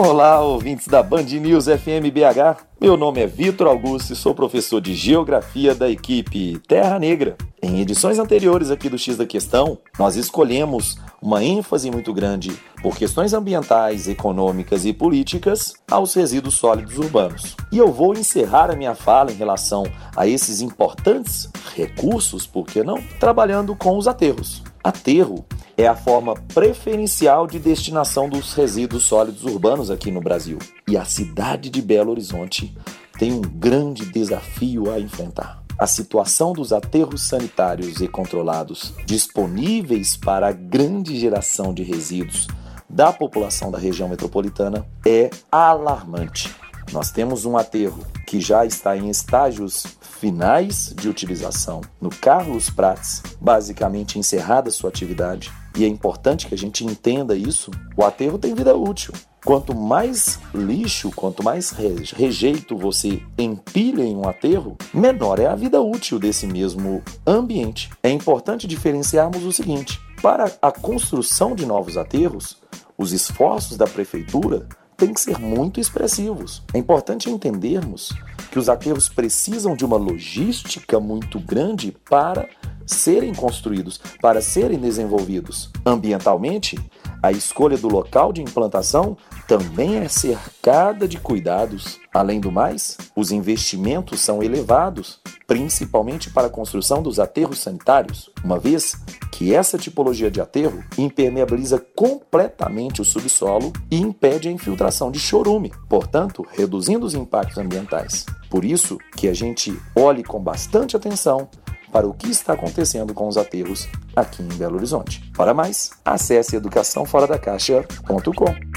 Olá, ouvintes da Band News FM BH. Meu nome é Vitor Augusto e sou professor de Geografia da equipe Terra Negra. Em edições anteriores aqui do X da Questão, nós escolhemos uma ênfase muito grande por questões ambientais, econômicas e políticas aos resíduos sólidos urbanos. E eu vou encerrar a minha fala em relação a esses importantes recursos, por que não? Trabalhando com os aterros. Aterro é a forma preferencial de destinação dos resíduos sólidos urbanos aqui no Brasil. E a cidade de Belo Horizonte tem um grande desafio a enfrentar. A situação dos aterros sanitários e controlados disponíveis para a grande geração de resíduos da população da região metropolitana é alarmante. Nós temos um aterro que já está em estágios finais de utilização no Carlos Prates, basicamente encerrada sua atividade. E é importante que a gente entenda isso. O aterro tem vida útil. Quanto mais lixo, quanto mais rejeito você empilha em um aterro, menor é a vida útil desse mesmo ambiente. É importante diferenciarmos o seguinte: para a construção de novos aterros, os esforços da prefeitura têm que ser muito expressivos. É importante entendermos que os aterros precisam de uma logística muito grande para serem construídos, para serem desenvolvidos. Ambientalmente, a escolha do local de implantação também é cercada de cuidados. Além do mais, os investimentos são elevados, principalmente para a construção dos aterros sanitários, uma vez que essa tipologia de aterro impermeabiliza completamente o subsolo e impede a infiltração de chorume, portanto, reduzindo os impactos ambientais. Por isso que a gente olhe com bastante atenção para o que está acontecendo com os aterros aqui em Belo Horizonte. Para mais, acesse educaçãoforadacaixa.com.